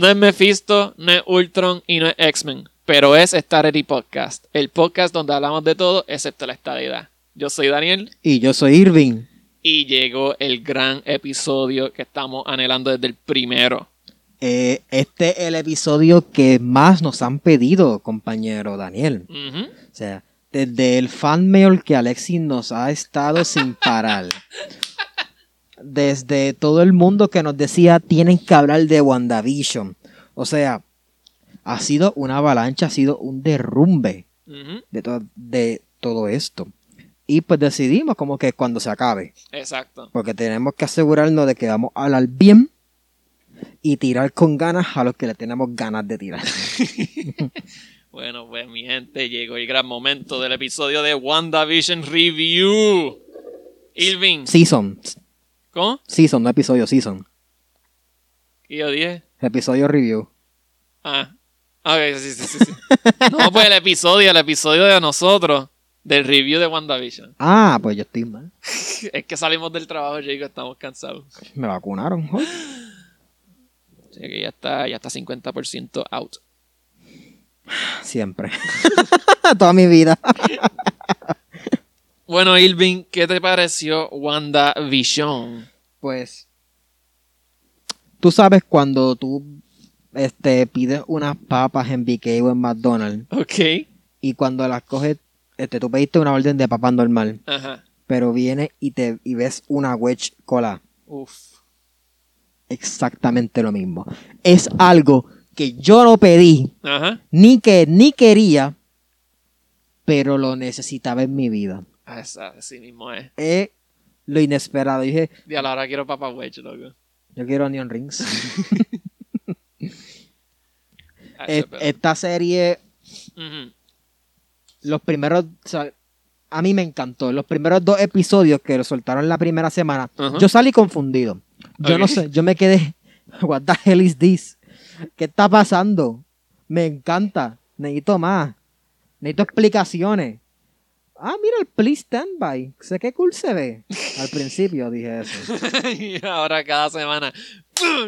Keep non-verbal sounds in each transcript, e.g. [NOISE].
No es Mephisto, no es Ultron y no es X-Men, pero es Starity Podcast, el podcast donde hablamos de todo excepto la estabilidad. Yo soy Daniel Y yo soy Irving. y llegó el gran episodio que estamos anhelando desde el primero. Eh, este es el episodio que más nos han pedido, compañero Daniel. O sea, desde el fan mail que Alexis nos ha estado sin parar. [LAUGHS] Desde todo el mundo que nos decía tienen que hablar de WandaVision. O sea, ha sido una avalancha, ha sido un derrumbe Ujú. de, to- de todo esto. Y pues decidimos como que cuando se acabe. Exacto. Porque tenemos que asegurarnos de que vamos a hablar bien y tirar con ganas a los que le tenemos ganas de tirar. [LAUGHS] Bueno, pues mi gente, llegó el gran momento del episodio de WandaVision Review. Irving, Season. ¿Cómo? Season, no episodio, season. ¿Y yo dije? Episodio review. Ah, ok, sí, sí, sí. sí. No, pues el episodio, el episodio de nosotros, del review de WandaVision. Ah, pues yo estoy mal. [LAUGHS] Es que salimos del trabajo, chicos, estamos cansados. Me vacunaron. joder. Así que ya está, ya está 50% out. Siempre. [LAUGHS] Toda mi vida. [LAUGHS] Bueno, Irving, ¿qué te pareció WandaVision? Pues. Tú sabes cuando tú este, pides unas papas en BK o en McDonald's Ok. y cuando las coges, este, tú pediste una orden de papas normal, Ajá. pero viene y te y ves una wedge cola. Uf. Exactamente lo mismo. Es algo que yo no pedí, Ajá. ni que ni quería, pero lo necesitaba en mi vida. Así mismo es. Es lo inesperado. Dije, Y a la hora quiero papa wedge, loco. yo quiero onion rings. [LAUGHS] Ah, Es- Esta serie, los primeros, o sea, a mí me encantó. Los primeros dos episodios que lo soltaron la primera semana, yo salí confundido. Yo no sé, yo me quedé, [LAUGHS] what the hell is this? ¿Qué está pasando? Me encanta, necesito más, necesito explicaciones. Ah, mira el please stand by. Sé qué cool se ve. Al [LAUGHS] principio dije eso. y ahora cada semana.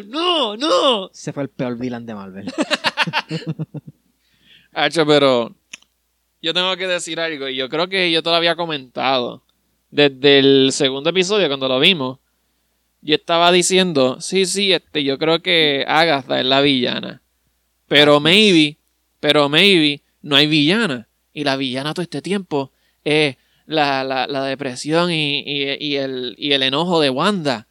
¡No! ¡No! Se fue el peor villain de Marvel. [LAUGHS] Hacho, pero yo tengo que decir algo y yo creo que yo te lo había comentado desde el segundo episodio cuando lo vimos. Yo estaba diciendo, sí, sí, este, yo creo que Agatha es la villana. Pero maybe, pero maybe no hay villana. Y la villana todo este tiempo la, la, la depresión y, y- y el, y el enojo de Wanda.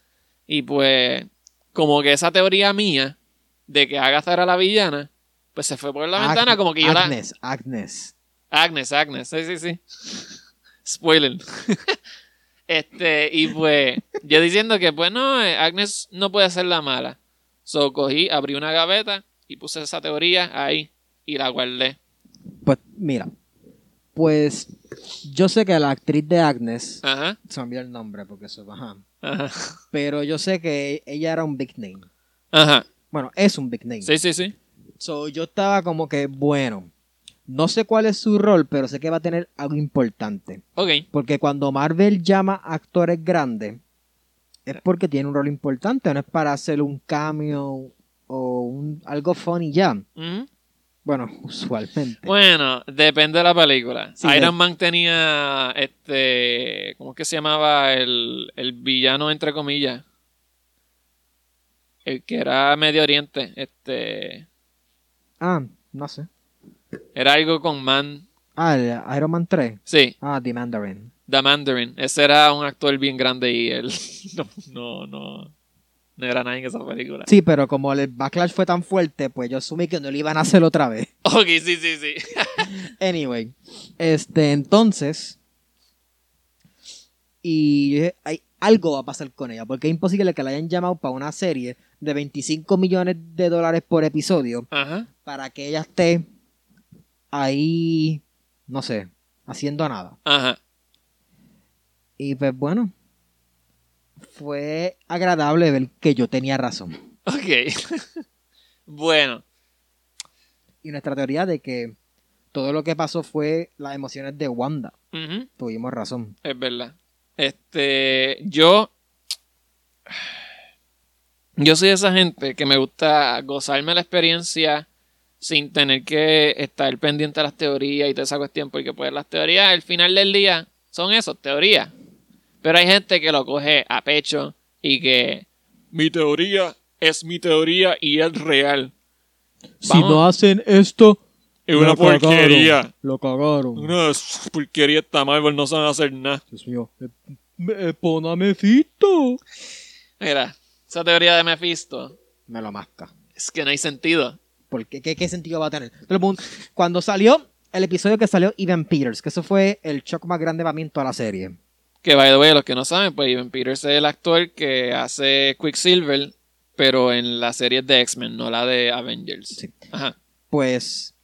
Y pues, como que esa teoría mía de que Agatha era la villana, pues se fue por la ventana como que yo la... Agnes, Agnes. Agnes, Agnes, sí, sí, sí. Spoiler. [LAUGHS] este, y pues, yo diciendo que, pues no, eh, Agnes no puede ser la mala. So cogí, abrí una gaveta y puse esa teoría ahí y la guardé. Pues mira, pues yo sé que la actriz de Agnes, Ajá, se me olvidó el nombre porque eso, ajá, ajá, pero yo sé que ella era un big name. ajá. Bueno, es un big name. Sí, sí, sí. So, yo estaba como que, bueno, no sé cuál es su rol, pero sé que va a tener algo importante. Ok, Porque cuando Marvel llama a actores grandes, es porque tiene un rol importante, no es para hacer un cameo o un, algo funny ya. Bueno, [LAUGHS] usualmente. Bueno, depende de la película. Sí, Iron Man tenía, este, ¿cómo es que se llamaba? El, el villano, entre comillas. El que era Medio Oriente, este... Ah, no sé. Era algo con Man. Ah, el Iron Man 3. Sí, Ah, The Mandarin. The Mandarin. Ese era un actor bien grande y él [LAUGHS] no, no, no, no era nadie en esa película. Sí, pero como el backlash fue tan fuerte, pues yo asumí que no lo iban a hacer otra vez. [LAUGHS] Ok, sí, sí, sí. [LAUGHS] Anyway, este, entonces. Y yo dije, hay, algo va a pasar con ella, porque es imposible que la hayan llamado para una serie de 25 millones de dólares por episodio Ajá. para que ella esté ahí, no sé, haciendo nada. Ajá. Y pues bueno, fue agradable ver que yo tenía razón. Ok. [LAUGHS] bueno. Y nuestra teoría de que todo lo que pasó fue las emociones de Wanda. Tuvimos razón. Es verdad. Este, yo Yo soy esa gente que me gusta gozarme la experiencia sin tener que estar pendiente de las teorías y toda esa cuestión, porque pues las teorías al final del día son eso, teorías. Pero hay gente que lo coge a pecho y que mi teoría es mi teoría y es real. Si Vamos. no hacen esto, Es una lo cagaron, porquería. Lo cagaron. Una porquería esta Marvel, no saben hacer nada. Dios mío. Eh, eh, pon a Mephisto. Mira, esa teoría de Mephisto Me lo masca. es que no hay sentido. ¿Por qué? ¿Qué, qué sentido va a tener? Cuando salió el episodio que salió Evan Peters, que eso fue el shock más grande para mí en toda la serie. Que, by the way, los que no saben, pues Evan Peters es el actor que hace Quicksilver, pero en la serie de X-Men, no la de Avengers. Sí. Ajá. Pues,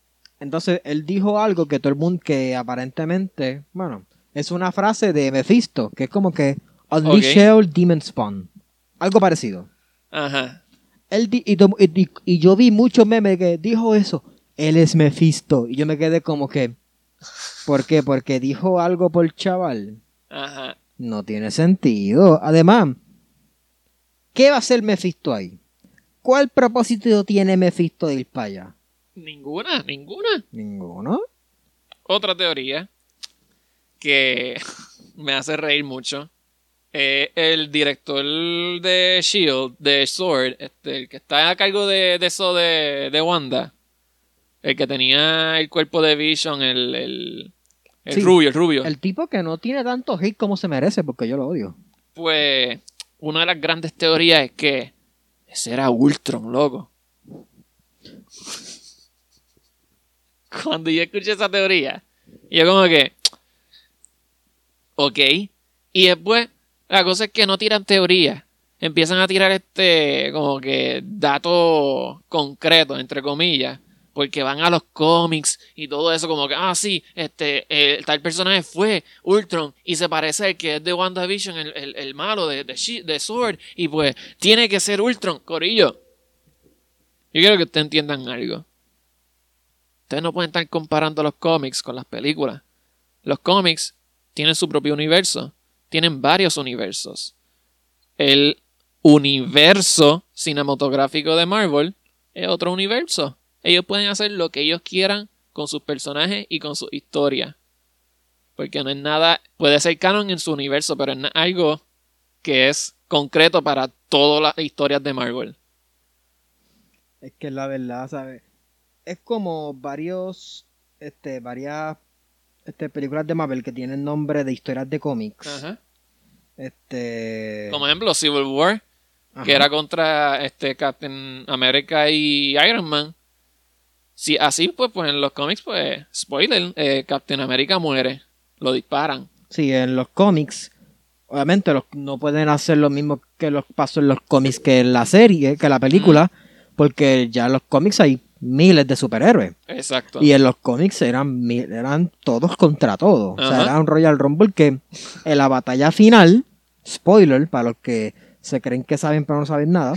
entonces él dijo algo que todo el mundo, que aparentemente, bueno, es una frase de Mephisto, que es como que Unleash Ok. Hell, Demon Spawn. Algo parecido. Ajá. Él di- y- y yo vi muchos memes que dijo eso. Él es Mephisto. Y yo me quedé como que. ¿Por qué? Porque dijo algo por chaval. Ajá. No tiene sentido. Además, ¿qué va a hacer Mephisto ahí? ¿Cuál propósito tiene Mephisto de ir para allá? Ninguna, ninguna. Ninguno. Otra teoría que [LAUGHS] me hace reír mucho. eh, el director de Shield, de Sword, este, el que está a cargo de, de eso de, de Wanda, el que tenía el cuerpo de Vision, el, el, el Sí. rubio, el rubio. El tipo que no tiene tanto hate como se merece, porque yo lo odio. Pues una de las grandes teorías es que ese era Ultron, loco. [LAUGHS] Cuando yo escuché esa teoría, yo como que, ok. Y después, la cosa es que no tiran teoría. Empiezan a tirar este, como que datos concretos, entre comillas. Porque van a los cómics y todo eso, como que, ah, sí, este, eh, tal personaje fue Ultron y se parece al que es de WandaVision, el, el, malo de, de, de Sword, y pues tiene que ser Ultron, Corillo. Yo quiero que ustedes entiendan algo. Ustedes no pueden estar comparando los cómics con las películas. Los cómics tienen su propio universo, tienen varios universos. El universo cinematográfico de Marvel es otro universo. Ellos pueden hacer lo que ellos quieran con sus personajes y con su historia. Porque no es nada, puede ser canon en su universo, pero es algo que es concreto para todas las historias de Marvel. Es que la verdad, ¿sabes? Es como varios, este, varias este, películas de Marvel que tienen nombre de historias de cómics. Ajá. Este. Como ejemplo, Civil War, ajá. que era contra este Captain America y Iron Man. Si así, pues, pues en los cómics, pues, spoiler, eh, Captain America muere. Lo disparan. Sí, en los cómics. Obviamente los- no pueden hacer lo mismo que los pasó en los cómics que en la serie, que en la película, porque ya en los cómics hay miles de superhéroes. Exacto. Y en los cómics eran, eran todos contra todos. O sea, era un Royal Rumble que en la batalla final, spoiler, para los que se creen que saben pero no saben nada,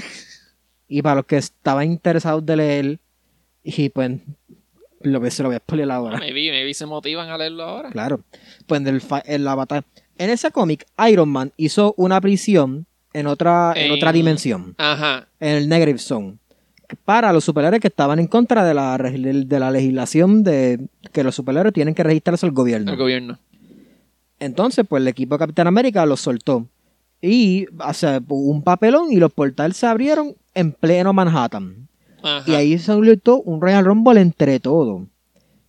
y para los que estaban interesados de leer, y pues lo que se lo voy a spoiler ahora. Maybe, maybe se motivan a leerlo ahora. Claro. Pues en, el fa- en la batalla. En ese cómic, Iron Man hizo una prisión en otra, en En- otra dimensión, Ajá. en el Negative Zone, para los superhéroes que estaban en contra de la, de la legislación de que los superhéroes tienen que registrarse al gobierno. El gobierno. Entonces, pues el equipo de Capitán América los soltó. Y o sea, un papelón y los portales se abrieron en pleno Manhattan. Ajá. Y ahí se soltó un Royal Rumble entre todos.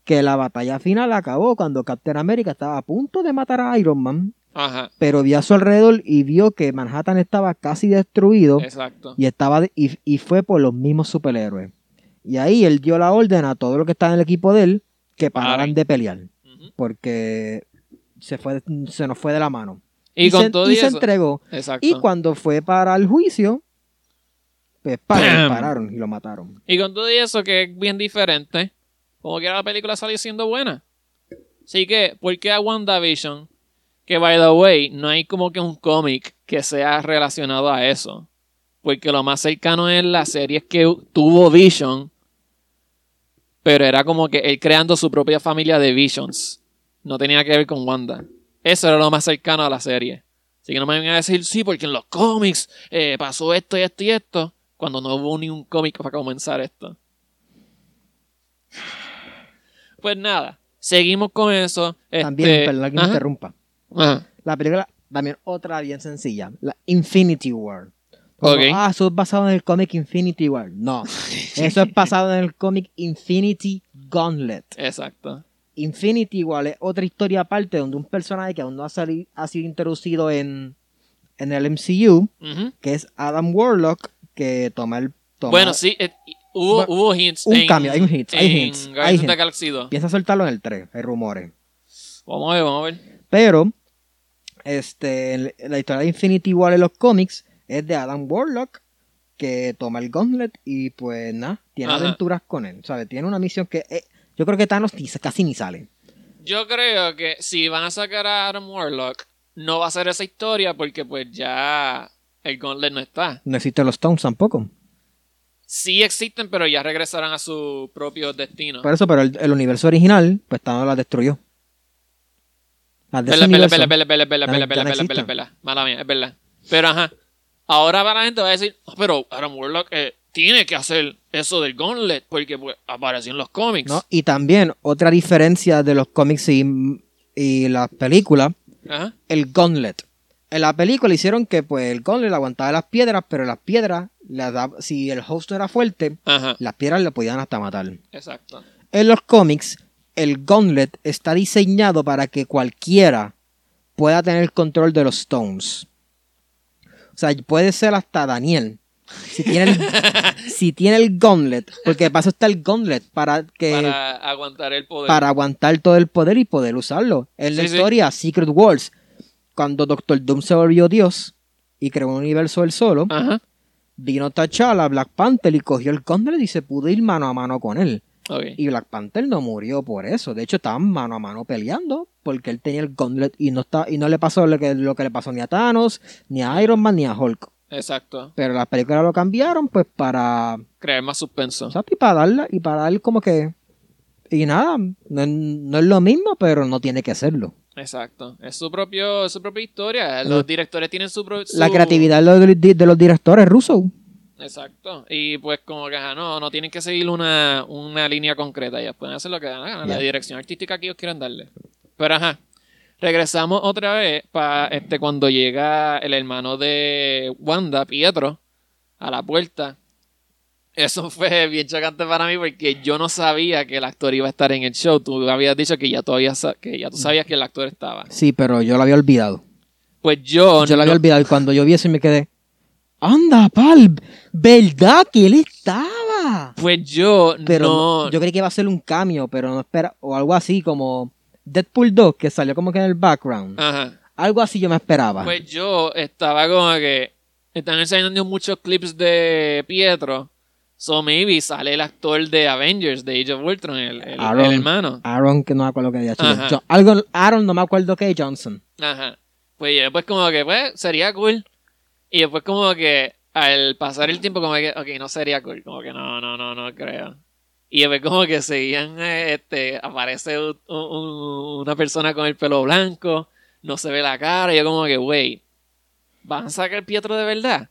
Que la batalla final acabó cuando Captain America estaba a punto de matar a Iron Man, Ajá. pero vio a su alrededor y vio que Manhattan estaba casi destruido Exacto. y, estaba y, y fue por los mismos superhéroes. Y ahí él dio la orden a todo lo que estaba en el equipo de él que pararan de pelear, porque se, fue, se nos fue de la mano. Y, con se, todo y y se entregó. Exacto. Y cuando fue para el juicio, pues y lo mataron. Y con todo eso, que es bien diferente, como que la película salió siendo buena. Así que, ¿por qué a WandaVision? Que, by the way, no hay como que un cómic que sea relacionado a eso. Porque lo más cercano es la serie que tuvo Vision, pero era como que él creando su propia familia de Visions. No tenía que ver con Wanda. Eso era lo más cercano a la serie. Así que no me vengan a decir, sí, porque en los cómics eh, pasó esto y esto y esto, cuando no hubo ni un cómic para comenzar esto. Pues nada, seguimos con eso. También, este, perdón que me interrumpa. ajá. La película, también otra bien sencilla. La Infinity War. Como. Ah, eso es basado en el cómic Infinity War. No. [LAUGHS] Eso es basado en el cómic Infinity Gauntlet. Exacto. Infinity War es otra historia aparte donde un personaje que aún no ha, sali- ha sido introducido en, en el MCU, que es Adam Warlock, que toma el... toma- Bueno, sí, eh, hubo, Bueno, hubo hints. un en- cambio, hay un hint, hay hints, hay hints. Galaxy 2. Piensa soltarlo en el 3, hay rumores. Vamos a ver, vamos a ver. Pero, este, la historia de Infinity War en los cómics es de Adam Warlock, que toma el Gauntlet y pues nada, tiene Ajá. aventuras con él. ¿sabes? Tiene una misión que eh, yo creo que Thanos ni- casi ni sale. Yo creo que si van a sacar a Adam Warlock, no va a ser esa historia porque pues ya el Gauntlet no está. No existen los Stones tampoco. Sí existen, pero ya regresarán a su propio destino. Por eso, pero el, el universo original, pues Thanos la destruyó. Las de Pela, pela, pela, pela, pela, pela, pela, pela, no pela, pela, existen. pela. Mala mía, es verdad. Pero ajá. Ahora la gente va a decir, "Ah, pero Adam Warlock eh, tiene que hacer eso del Gauntlet porque pues, apareció en los cómics. ¿no? Y también, otra diferencia de los cómics y, y las películas, Ajá. el Gauntlet. En la película hicieron que pues el Gauntlet aguantaba las piedras, pero las piedras, las daba- si el host no era fuerte, Ajá. las piedras le podían hasta matar. Exacto. En los cómics, el Gauntlet está diseñado para que cualquiera pueda tener el control de los Stones. O sea, puede ser hasta Daniel. Si tiene el, [LAUGHS] si tiene el Gauntlet, porque de paso está el Gauntlet para que Para aguantar el poder. para aguantar todo el poder y poder usarlo. En la sí. historia Secret Wars, cuando Doctor Doom se volvió Dios y creó un universo él solo, Ajá. vino T'Challa, Black Panther y cogió el Gauntlet y se pudo ir mano a mano con él. Y Black Panther no murió por eso. De hecho, estaban mano a mano peleando porque él tenía el Gauntlet y no, está, y no le pasó lo que, lo que le pasó ni a Thanos, ni a Iron Man, ni a Hulk. Exacto. Pero las películas lo cambiaron pues para, Crear más suspenso. sea, y para darle, y para dar como que... Y nada, no, no es lo mismo, pero no tiene que serlo. Exacto. Es su propio, es su propia historia. Los directores tienen su propia. La creatividad de los, directores rusos. Exacto. Y pues como que ajá, no, no tienen que seguir una, una línea concreta. Ellos pueden hacer lo que dan la gana, la dirección artística que ellos quieran darle. Pero ajá. Regresamos otra vez para este cuando llega el hermano de Wanda, Pietro, a la puerta. Eso fue bien chocante para mí porque yo no sabía que el actor iba a estar en el show. Tú habías dicho que ya, todavía que ya tú sabías que el actor estaba. Sí, pero yo lo había olvidado. Pues yo, Yo lo había olvidado y cuando yo vi eso me quedé... ¡Anda, pal! ¿Verdad que él estaba? pues yo Pero no, yo creí que iba a ser un cambio, pero no espera... O algo así como Deadpool 2, que salió como que en el background. Ajá. Algo así yo me esperaba. Pues yo estaba como que están enseñando muchos clips de Pietro. So maybe sale el actor de Avengers, de Age of Ultron, el, el- Aaron. el hermano. Aaron, que no me acuerdo que había hecho. Algo, Aaron, no me acuerdo que Johnson. Ajá. Pues yo después como que, pues, sería cool. Y después como que al pasar el tiempo como que, ok, no sería cool. Como que no, no, no, no creo. Y después como que seguían, eh, este, aparece un- un- una persona con el pelo blanco, no se ve la cara, y yo como que, wey, ¿van a sacar Pietro de verdad?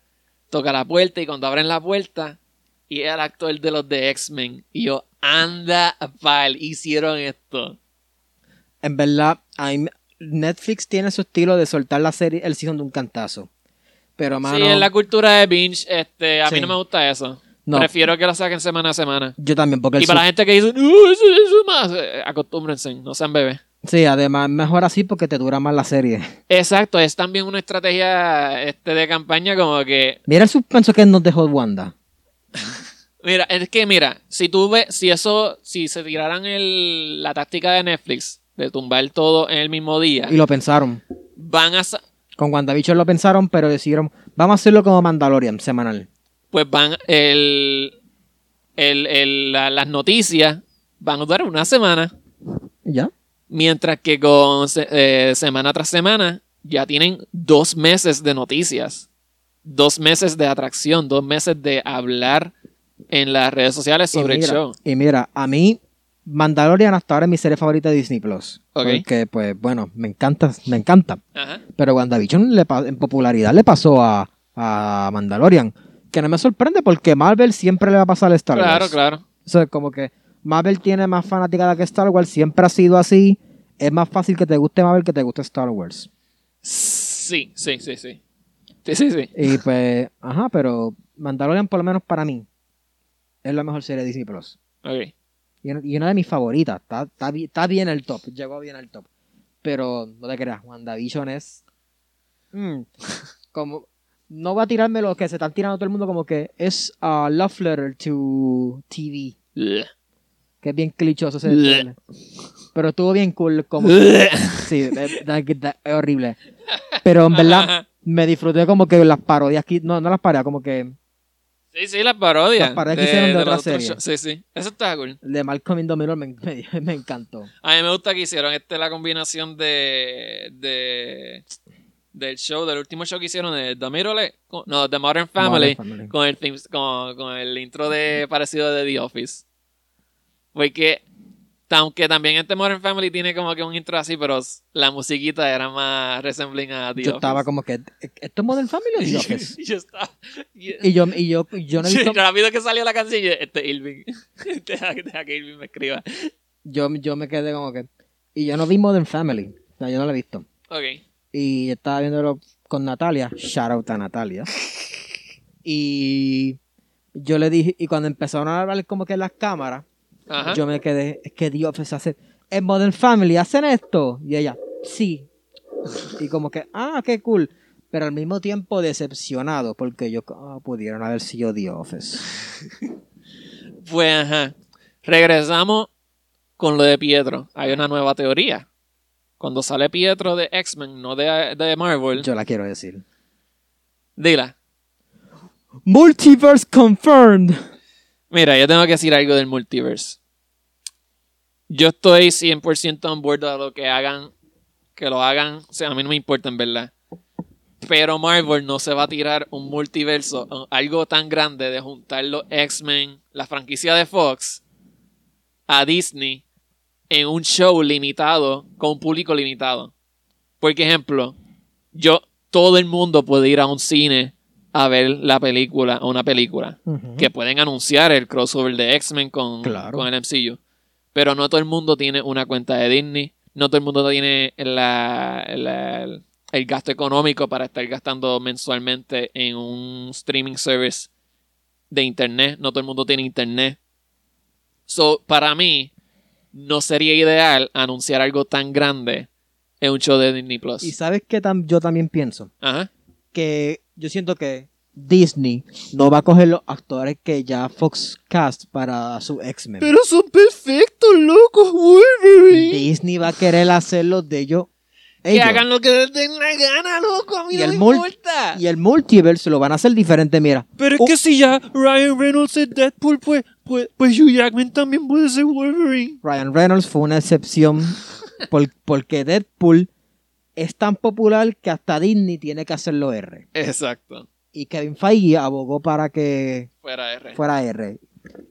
Toca la puerta y cuando abren la puerta, y el actor de los de X-Men. Y yo, anda, pal, hicieron esto. En verdad, Netflix tiene su estilo de soltar la serie, el season de un cantazo. Pero, mano, Sí, en la cultura de binge, este, a mí no me gusta eso. No. Prefiero que lo saquen semana a semana. yo también, porque Y para la gente que dice, no, eso, eso es más, eh, acostúmbrense, no sean bebés. Sí, además, mejor así porque te dura más la serie. Exacto, es también una estrategia este, de campaña como que, Mira el suspenso que nos dejó Wanda. [LAUGHS] mira, es que mira, si tú ves, si eso, si se tiraran el, la táctica de Netflix de tumbar todo en el mismo día, Y lo pensaron. van a, Con WandaVision lo pensaron, pero decidieron, vamos a hacerlo como Mandalorian, semanal. pues van, el, el, el- la- las noticias van a durar una semana. Ya. Mientras que con eh, semana tras semana ya tienen dos meses de noticias, dos meses de atracción, dos meses de hablar en las redes sociales sobre y mira, el show. Y mira, a mí, Mandalorian hasta ahora es mi serie favorita de Disney Plus. Porque, pues, bueno, me encanta, me encanta. Ajá. Pero WandaVision le en popularidad le pasó a, a Mandalorian. Que no me sorprende porque Marvel siempre le va a pasar a Star Wars. Claro, claro. O sea, como que Marvel tiene más fanaticada que Star Wars, siempre ha sido así. Es más fácil que te guste Marvel que te guste Star Wars. Sí, sí, sí, sí. Sí, sí, sí. Y pues, ajá, pero Mandalorian, por lo menos para mí, es la mejor serie de Disney Plus. Ok. Y una, de mis favoritas. Está, está, bi- está bien el top. Llegó bien al top. Pero no te creas, WandaVision es. mm, [LAUGHS] como. No va a tirarme lo que se están tirando todo el mundo, como que es a love letter to TV. Que es bien clichoso ese. Pero estuvo bien cool. Como, sí, es, horrible. Pero en verdad [LAUGHS] me disfruté como que las parodias aquí. No, no las parodias, como que Sí, sí, las parodias. Las parodias que hicieron de los otra otros serie. shows. Sí, sí. Eso está cool. el de Malcolm in the me, [LAUGHS] me, me encantó. A mí me gusta que hicieron este la combinación de, de del show, del último show que hicieron de The no, The Modern Family, Modern Family. con el con, con el intro de parecido de The Office. Porque aunque también este Modern Family tiene como que un intro así, pero la musiquita era más resembling a The Yo Office. estaba como que, ¿esto es Modern Family o The [LAUGHS] Office? [LAUGHS] yo estaba Y yo, y yo, y yo no he [LAUGHS] visto, rápido que salió la canción, yo, este es Irving. deja, deja que Irving me escriba. yo, yo me quedé como que, y yo no vi Modern Family, o sea, yo no lo he visto. Ok. Y estaba viéndolo con Natalia, shout out a Natalia. Y yo le dije, y cuando empezaron a hablar como que en las cámaras, Ajá. yo me quedé, es que The Office hace, en Modern Family hacen esto. Y ella, sí. Y como que, ah, qué cool. Pero al mismo tiempo decepcionado, porque yo, ah, pudieron haber sido The [LAUGHS] Office. Pues ajá. Regresamos con lo de Pietro. Hay una nueva teoría. Cuando sale Pietro de X-Men, no de, de Marvel, Yo la quiero decir. dila. Multiverse confirmed. Mira, yo tengo que decir algo del multiverse. Yo estoy 100% on board de lo que hagan, que lo hagan, o sea, a mí no me importa en verdad. Pero Marvel no se va a tirar un multiverso, o algo tan grande de juntar los X-Men, la franquicia de Fox, a Disney en un show limitado, con un público limitado. Por ejemplo, yo, todo el mundo puede ir a un cine a ver la película, o una película que pueden anunciar el crossover de X-Men con, Claro. con el MCU. Pero no todo el mundo tiene una cuenta de Disney. No todo el mundo tiene la- la- el, el gasto económico para estar gastando mensualmente en un streaming service de internet. No todo el mundo tiene internet. So, para mí, no sería ideal anunciar algo tan grande en un show de Disney Plus. Y sabes que yo también pienso Ajá. que yo siento que Disney no va a coger los actores que ya Fox cast para su X-Men. son perfectos, locos, Wolverine. Disney va a querer hacerlo de ellos. Que ellos. hagan lo que les den la gana, loco. A mí Y no el me importa. Y el multiverse lo van a hacer diferente, mira. Pero es Oh. que si ya Ryan Reynolds es Deadpool, pues, pues, pues Hugh Jackman también puede ser Wolverine. Ryan Reynolds fue una excepción [LAUGHS] por- porque Deadpool es tan popular que hasta Disney tiene que hacerlo R. Exacto. Y Kevin Feige abogó para que Fuera R. fuera R.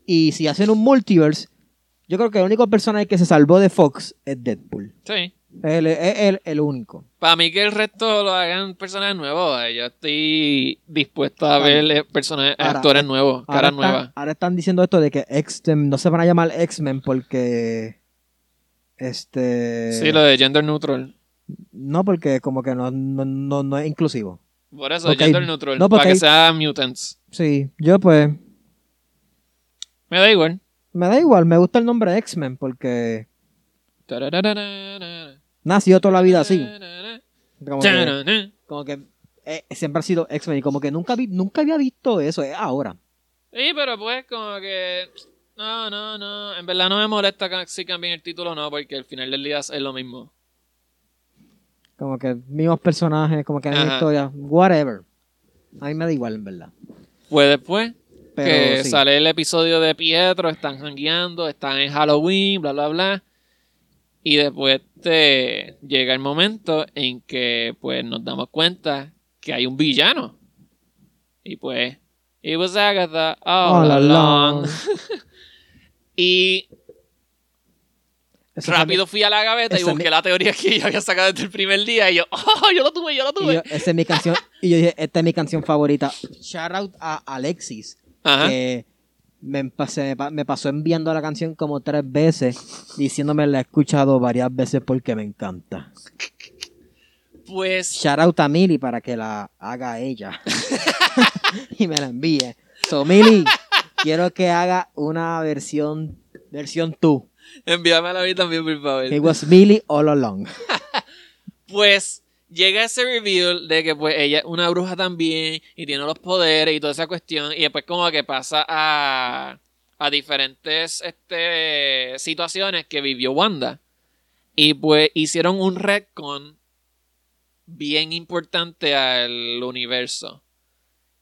Y si hacen un multiverse, yo creo que el único personaje que se salvó de Fox es Deadpool. Sí. Es el, el único. Para mí que el resto lo hagan personajes nuevos. eh, Yo estoy dispuesto a Ahora- ver eh, personajes, ahora- actores nuevos, caras nuevas. ahora están diciendo esto de que X no se van a llamar X-Men porque. Este. Sí, lo de gender neutral. No, porque como que no, no, no, no es inclusivo. Por eso, Porque gender hay- neutral. no, para que hay- sea mutants. Sí, yo pues. Me da igual. Me da igual, me gusta el nombre X-Men porque nació toda la vida así. Como que, Tararara. como que eh, siempre ha sido X-Men y como que nunca, vi, nunca había visto eso, es ahora. Sí, pero pues como que... No, no, no. En verdad no me molesta si cambian el título o no, porque al final del día es lo mismo. Como que mismos personajes, como que hay Ajá. historia, whatever. A mí me da igual, en verdad. Fue después Pero que sí. sale el episodio de Pietro, están jangueando, están en Halloween, bla, bla, bla. Y después te llega el momento en que pues nos damos cuenta que hay un villano. Y pues, it was Agatha all, All along. along. [LAUGHS] Y Eso rápido fui a la gaveta y busqué mi- la teoría que yo había sacado desde el primer día y yo, [LAUGHS] ¡oh, yo lo tuve, yo lo mi- y tuve! yo- esa es mi canción. Y yo dije, esta es mi canción favorita. Shout out a Alexis. Ajá. que me pasó enviando la canción como tres veces, diciéndome la he escuchado varias veces porque me encanta. Pues, Shout out a Mili para que la haga ella [LAUGHS] [LAUGHS] y me la envíe. So, Mili, quiero que haga una versión, versión tú. Envíamela a mí también, por favor. It was Mili all along. [LAUGHS] Pues llega ese reveal de que pues ella es una bruja también y tiene los poderes y toda esa cuestión y después como que pasa a, a diferentes este, situaciones que vivió Wanda y pues hicieron un retcon bien importante al universo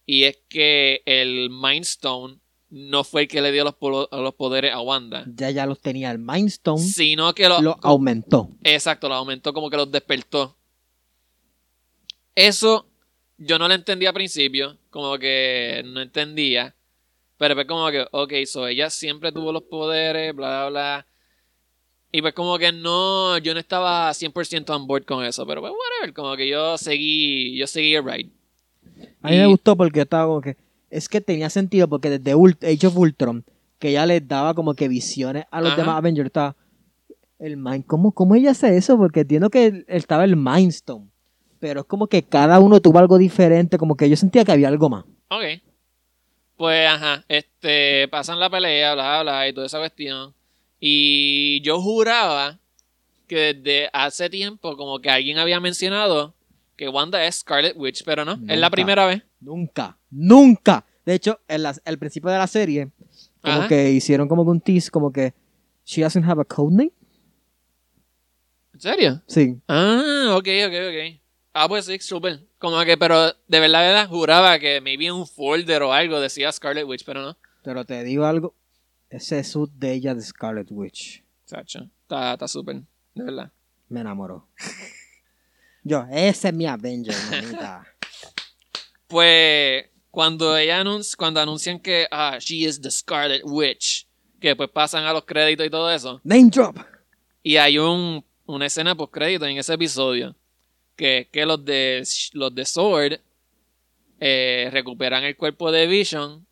y es que el Mind Stone no fue el que le dio los, los poderes a Wanda Ya ya los tenía el Mind Stone, sino que lo, lo aumentó. Exacto, lo aumentó como que los despertó. Eso yo no lo entendí al principio, como que no entendía. Pero fue como que, ok, so ella siempre tuvo los poderes, bla, bla, bla. Y pues como que no, yo no estaba 100% on board con eso, pero pues whatever, como que yo seguí, yo seguí el ride. A mí Y- me gustó porque estaba como que. Es que tenía sentido porque desde Ult- Age of Ultron, que ella les daba como que visiones a los Ajá. demás Avengers, estaba. El Mind, ¿cómo, ¿Cómo ella hace eso? Porque entiendo que estaba el Mind Stone. Pero es como que cada uno tuvo algo diferente, como que yo sentía que había algo más. Ok. Pues, ajá, este, pasan la pelea, bla, bla, y toda esa cuestión. Y yo juraba que desde hace tiempo como que alguien había mencionado que Wanda es Scarlet Witch, pero no, es la primera vez. Nunca, nunca. De hecho, en la- al principio de la serie, como Ajá. que hicieron como un tease, como que. She doesn't have a code name. ¿En serio? Sí. Ah, ok, ok, ok. Ah, pues sí, súper. Como que, pero de verdad, de verdad, juraba que maybe en un folder o algo decía Scarlet Witch, pero no. Pero te digo algo. Ese suit de ella de Scarlet Witch está está súper, de verdad. me enamoró. [LAUGHS] Yo, ese es mi Avenger, manita. [LAUGHS] Pues cuando ella anunci- cuando anuncian que ah, she is the Scarlet Witch, que después pasan a los créditos y todo eso, Name drop. y hay un, una escena post crédito en ese episodio que que los de los de Sword eh, recuperan el cuerpo de Vision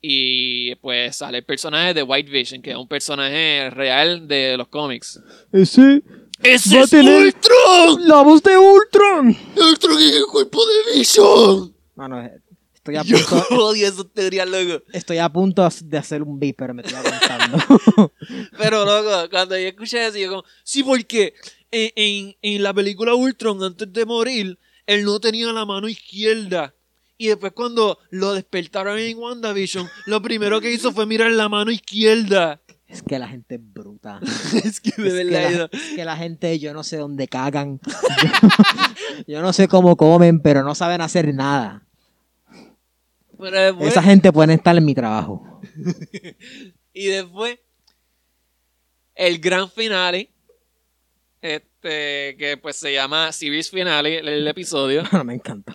y pues sale el personaje de White Vision, que es un personaje real de los cómics. Ese. ¡Ese Va a es tener- Ultron! ¡La voz de Ultron! ¡Ultron es el cuerpo de Vision! Mano, eh, estoy a Yo punto, [LAUGHS] odio loco. estoy a punto de hacer un beat, pero me estoy aguantando. [LAUGHS] Pero, loco, cuando yo escuché eso, yo como, sí, porque en, en, en la película Ultron, antes de morir, él no tenía la mano izquierda. Y después cuando lo despertaron en WandaVision, lo primero que hizo fue mirar la mano izquierda. Es que la gente es bruta. [LAUGHS] es que de Es que, verdad... la, es que la gente, yo no sé dónde cagan. Yo, [LAUGHS] yo no sé cómo comen, pero no saben hacer nada. Pero después- Esa gente puede estar en mi trabajo. [LAUGHS] Y después, el gran finale, este, que pues se llama Series Finale, el, el episodio. Me encantó.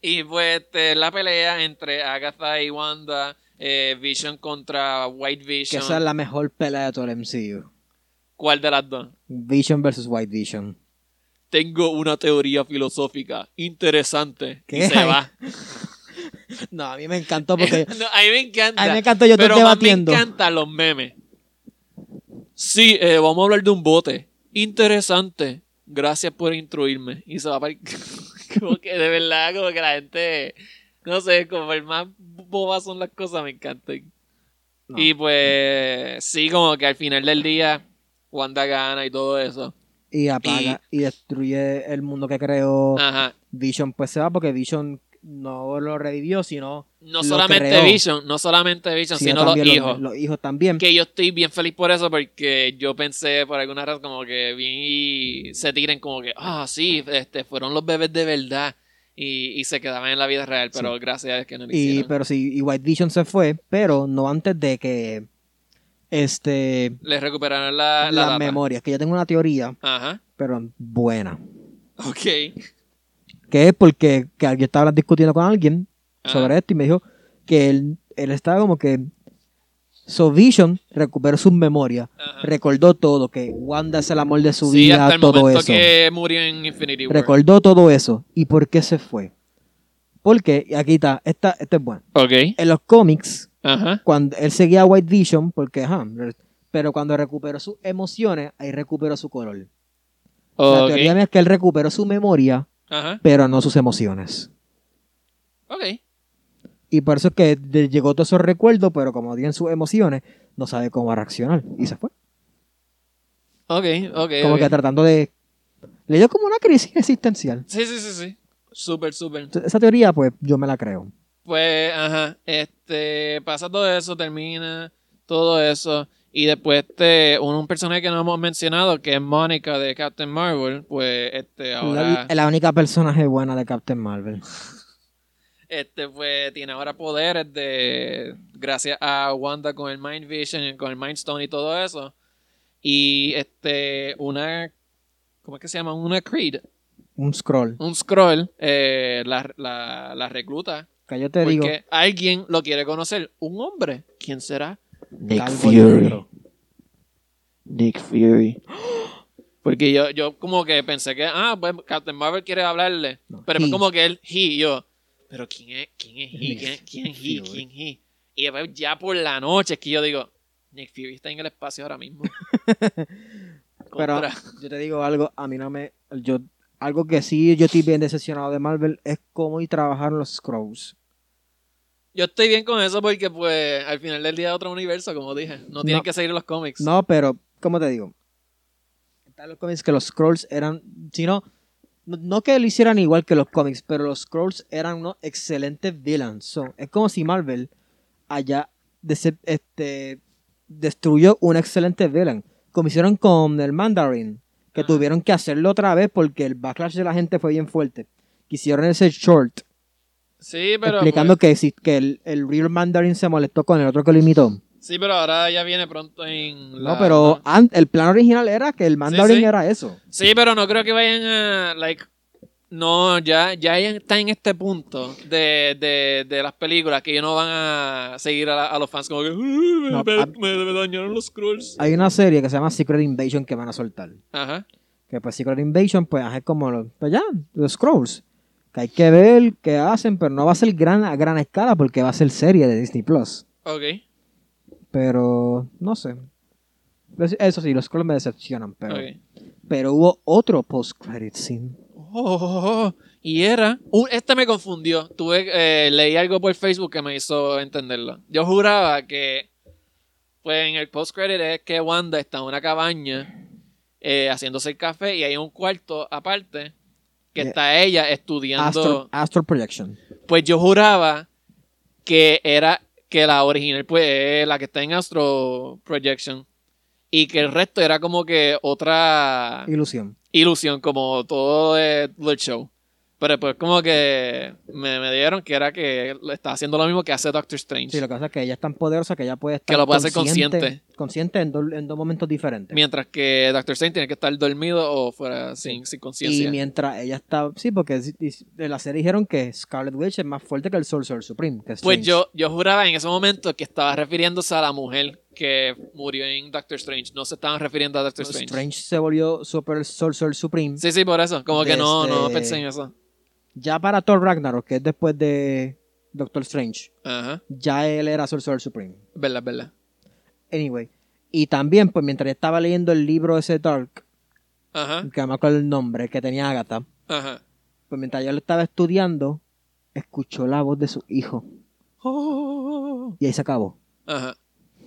Y pues este, la pelea entre Agatha y Wanda, eh, Vision contra White Que Vision. esa es la mejor pelea de todo el MCU. ¿Cuál de las dos? Vision versus White Vision. Tengo una teoría filosófica interesante. ¿Qué? Y se va. [LAUGHS] No, a mí me encantó porque [LAUGHS] No, a mí me encanta. a mí me encantó yo pero debatiendo. me encantan los memes. Sí, eh, vamos a hablar de un bote. Interesante. Gracias por instruirme. Y se va para... [LAUGHS] como que de verdad, como que la gente... No sé, como el más bobas son las cosas, me encantan. No. Y pues sí, como que al final del día Wanda gana y todo eso. y apaga y, destruye el mundo que creó Ajá. Vision, pues se va porque Vision no lo revivió, sino No solamente. Vision, no solamente Vision, sino sino, los hijos. Los, hijos también. Que yo estoy bien feliz por eso porque yo pensé por alguna razón como que bien se tiren como que, ah, sí, este, fueron los bebés de verdad y, y se quedaban en la vida real, pero gracias a Dios que no lo Y, hicieron. pero sí, y White Vision se fue, pero no antes de que este Les recuperaron la, la memorias. Que yo tengo una teoría, Ajá. pero buena. Ok. Que es porque que yo estaba discutiendo con alguien Ajá. sobre esto y me dijo que él, él estaba como que So Vision recuperó sus memorias, Ajá. recordó todo, que Wanda es el amor de su Sí, vida, hasta el todo eso. que murió en Infinity War. Recordó todo eso. ¿Y por qué se fue? Porque, y aquí está, esta, esta es buena. Ok. En los cómics, Ajá. cuando él seguía a White Vision, porque, ajá, pero cuando recuperó sus emociones, ahí recuperó su color. La teoría mía es que él recuperó su memoria, Ajá. pero no sus emociones. Ok. Y por eso es que le llegó todos esos recuerdos, pero como tienen sus emociones, no sabe cómo reaccionar. Y se fue. Ok, ok. Como que tratando de... Le dio como una crisis existencial. Sí, sí, sí, sí. Súper, súper. Esa teoría, pues, yo me la creo. Pues, ajá. Este, pasa todo eso, termina todo eso. Y después, este, un, un personaje que no hemos mencionado, que es Mónica de Captain Marvel, pues, este, ahora, La, la única personaje buena de Captain Marvel. Este, pues, tiene ahora poderes de, gracias a Wanda con el Mind Vision, con el Mind Stone y todo eso. Y, este, una, ¿cómo es que se llama? Una Creed, Un scroll. un Scroll, eh, la, la, la recluta. Que yo te Porque digo... alguien lo quiere conocer. Un hombre. ¿Quién será? Nick calvo y negro. Nick Fury. [GASPS] Porque yo, yo como que pensé que, ah, pues Captain Marvel quiere hablarle. No, pero es he. como que él, he, yo. Pero ¿quién es? ¿Quién es he? ¿Quién, quién es he? ¿Quién es he? Y después ya por la noche es que yo digo, Nick Fury está en el espacio ahora mismo. [LAUGHS] Pero yo te digo algo, a mí no me... Yo, algo que sí yo estoy bien decepcionado de Marvel es cómo y trabajaron los Scrolls. Yo estoy bien con eso porque pues al final del día es otro universo, como dije. No tienen No. que seguir los cómics. No, pero, ¿cómo te digo? Están los cómics que los Scrolls eran, si no, no, que lo hicieran igual que los cómics, pero los Scrolls eran unos excelentes villains. So, es como si Marvel allá este, destruyó un excelente villain, como hicieron con el Mandarin, que tuvieron que hacerlo otra vez porque el backlash de la gente fue bien fuerte. Quisieron ese short Sí, pero... explicando pues, que, que el, el real Mandarin se molestó con el otro que lo imitó. Sí, pero ahora ya viene pronto en... la- No, pero el plan original era que el Mandarin sí. era eso. Sí, pero no creo que vayan a, like, no, ya, ya está en este punto de, de, de las películas que ellos no van a seguir a, la- a los fans como que "Uy, me, No, me- a- me- me dañaron los scrolls. Hay una serie que se llama Secret Invasion que van a soltar. Ajá. Que pues Secret Invasion, pues es como los, pues ya, los Scrolls. Que hay que ver qué hacen, pero no va a ser gran, a gran escala porque va a ser serie de Disney Plus. Ok. Pero, no sé. Pues, Eso sí, los Scrolls me decepcionan, pero, pero hubo otro post-credit scene. Oh, oh, oh, Y era. un- este me confundió. Tuve, eh, leí algo por Facebook que me hizo entenderlo. Yo juraba que. Pues en el post-credit es que Wanda está en una cabaña eh, haciéndose el café y hay un cuarto aparte que Yeah. está ella estudiando. Astro, Astro Projection. Pues yo juraba que era que la original, pues, es la que está en Astro Projection. Y que el resto era como que otra Ilusión. ilusión, como todo del show. Pero pues como que me, me dieron que era que está haciendo lo mismo que hace Doctor Strange. Sí, lo que pasa es que ella es tan poderosa que ella puede estar Que lo puede hacer consciente. consciente en, do- en dos momentos diferentes. Mientras que Doctor Strange tiene que estar dormido o fuera sin, sin Y conciencia. mientras ella está. Sí, porque de la serie dijeron que Scarlet Witch es más fuerte que el Sorcerer Supreme. Que Pues yo, yo juraba en ese momento que estaba refiriéndose a la mujer que murió en Doctor Strange. No se estaban refiriendo a Doctor Strange. Strange. se volvió Super Sorcerer Supreme. Sí, sí, por eso. Como que no, no Desde- pensé en eso. Ya para Thor Ragnarok, que es después de Doctor Strange, Ajá. ya él era Sorcerer Supreme. Verdad, verdad. Anyway. Y también, pues mientras estaba leyendo el libro ese Dark, Ajá. que no me acuerdo el nombre, que tenía Agatha, Ajá. pues mientras yo lo estaba estudiando, escuchó la voz de su hijo. Oh. Y ahí se acabó. Ajá.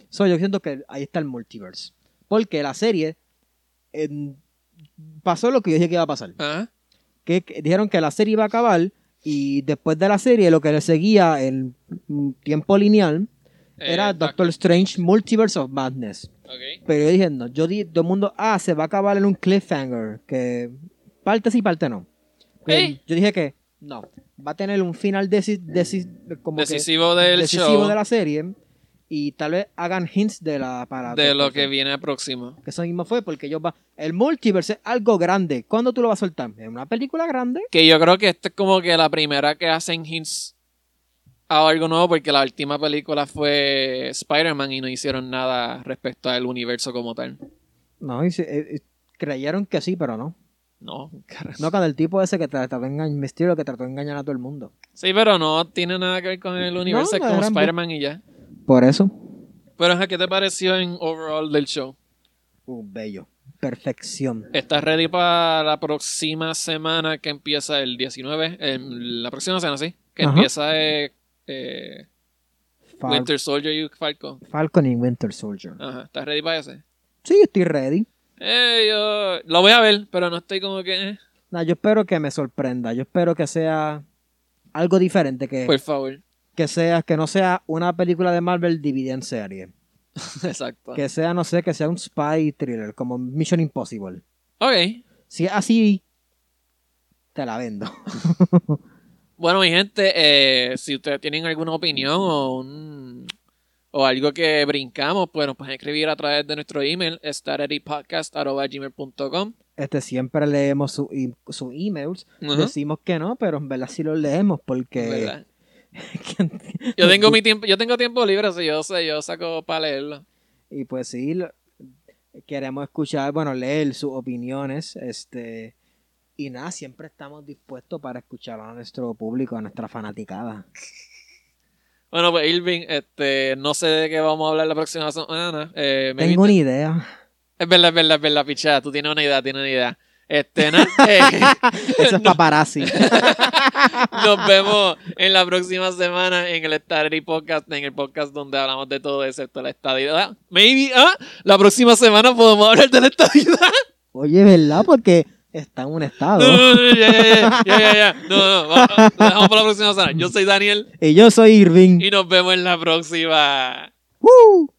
So, yo siento que ahí está el multiverse. Porque la serie en- pasó lo que yo dije que iba a pasar. Ajá. Que, que dijeron que la serie iba a acabar y después de la serie lo que le seguía en tiempo lineal era Eh, Doctor Strange Multiverse of Madness. Ok. Pero yo dije, no, yo di, todo el mundo, ah, se va a acabar en un cliffhanger, que parte sí, parte no. Ey. Yo dije que no, va a tener un final deci- deci- como que Decisivo del decisivo show. de la serie y tal vez hagan hints de la para de lo Doctor que viene próximo. Que eso mismo fue porque yo va. El multiverse es algo grande. ¿Cuándo tú lo vas a soltar? ¿En una película grande? Que yo creo que esta es como que la primera que hacen hints a algo nuevo porque la última película fue Spider-Man y no hicieron nada respecto al universo como tal. No, y se- eh, eh, creyeron que sí, pero no. No, carajo. No, con el tipo ese que trató de engañar, que trató de engañar a todo el mundo. Sí, pero no tiene nada que ver con el universo, es no, como Spider-Man y ya. Por eso. Pero, ¿qué te pareció en overall del show? Uh, bello. Perfección. ¿Estás ready para la próxima semana que empieza el 19? em, la próxima semana, sí. Que Ajá. empieza eh, eh, Fal- Winter Soldier y Falcon. Falcon y Winter Soldier. Ajá, ¿estás ready para ese? Sí, estoy ready. Eh, yo lo voy a ver, pero no estoy como que... Nah, yo espero que me sorprenda. Yo espero que sea algo diferente. Que, por favor. Que sea, que no sea una película de Marvel dividida en serie. [LAUGHS] Exacto. Que sea, no sé, que sea un spy thriller, como Mission Impossible. Ok. Si es así, te la vendo. [LAUGHS] Bueno, mi gente, eh, si ustedes tienen alguna opinión o, un- o algo que brincamos, pues nos pueden escribir a través de nuestro email, stararypodcast.gmail.com. Este, siempre leemos sus sus emails. Decimos que no, pero en verdad sí los leemos porque... [LAUGHS] Yo tengo mi tiempo, yo tengo tiempo libre, así yo sé, yo saco para leerlo. Y pues sí, lo- queremos escuchar, bueno, leer sus opiniones, este, y nada, siempre estamos dispuestos para escuchar a nuestro público, a nuestra fanaticada. [LAUGHS] Bueno, pues Irving, este, no sé de qué vamos a hablar la próxima semana. Eh, Tengo te- una idea. Es verdad, es verdad, es verdad, pichada. Tú tienes una idea, tienes una idea. Este, nada, [LAUGHS] eh, Eso es paparazzi. Nos vemos en la próxima semana en el Starry Podcast, en el podcast donde hablamos de todo excepto la estadidad. Maybe, ah, la próxima semana podemos hablar de la estadidad. Oye, ¿verdad? Porque está en un estado. No, no, no, ya, ya, ya, ya. No, no, vamos, dejamos para la próxima semana. Yo soy Daniel Y yo soy Irving. y nos vemos en la próxima. ¡Woo!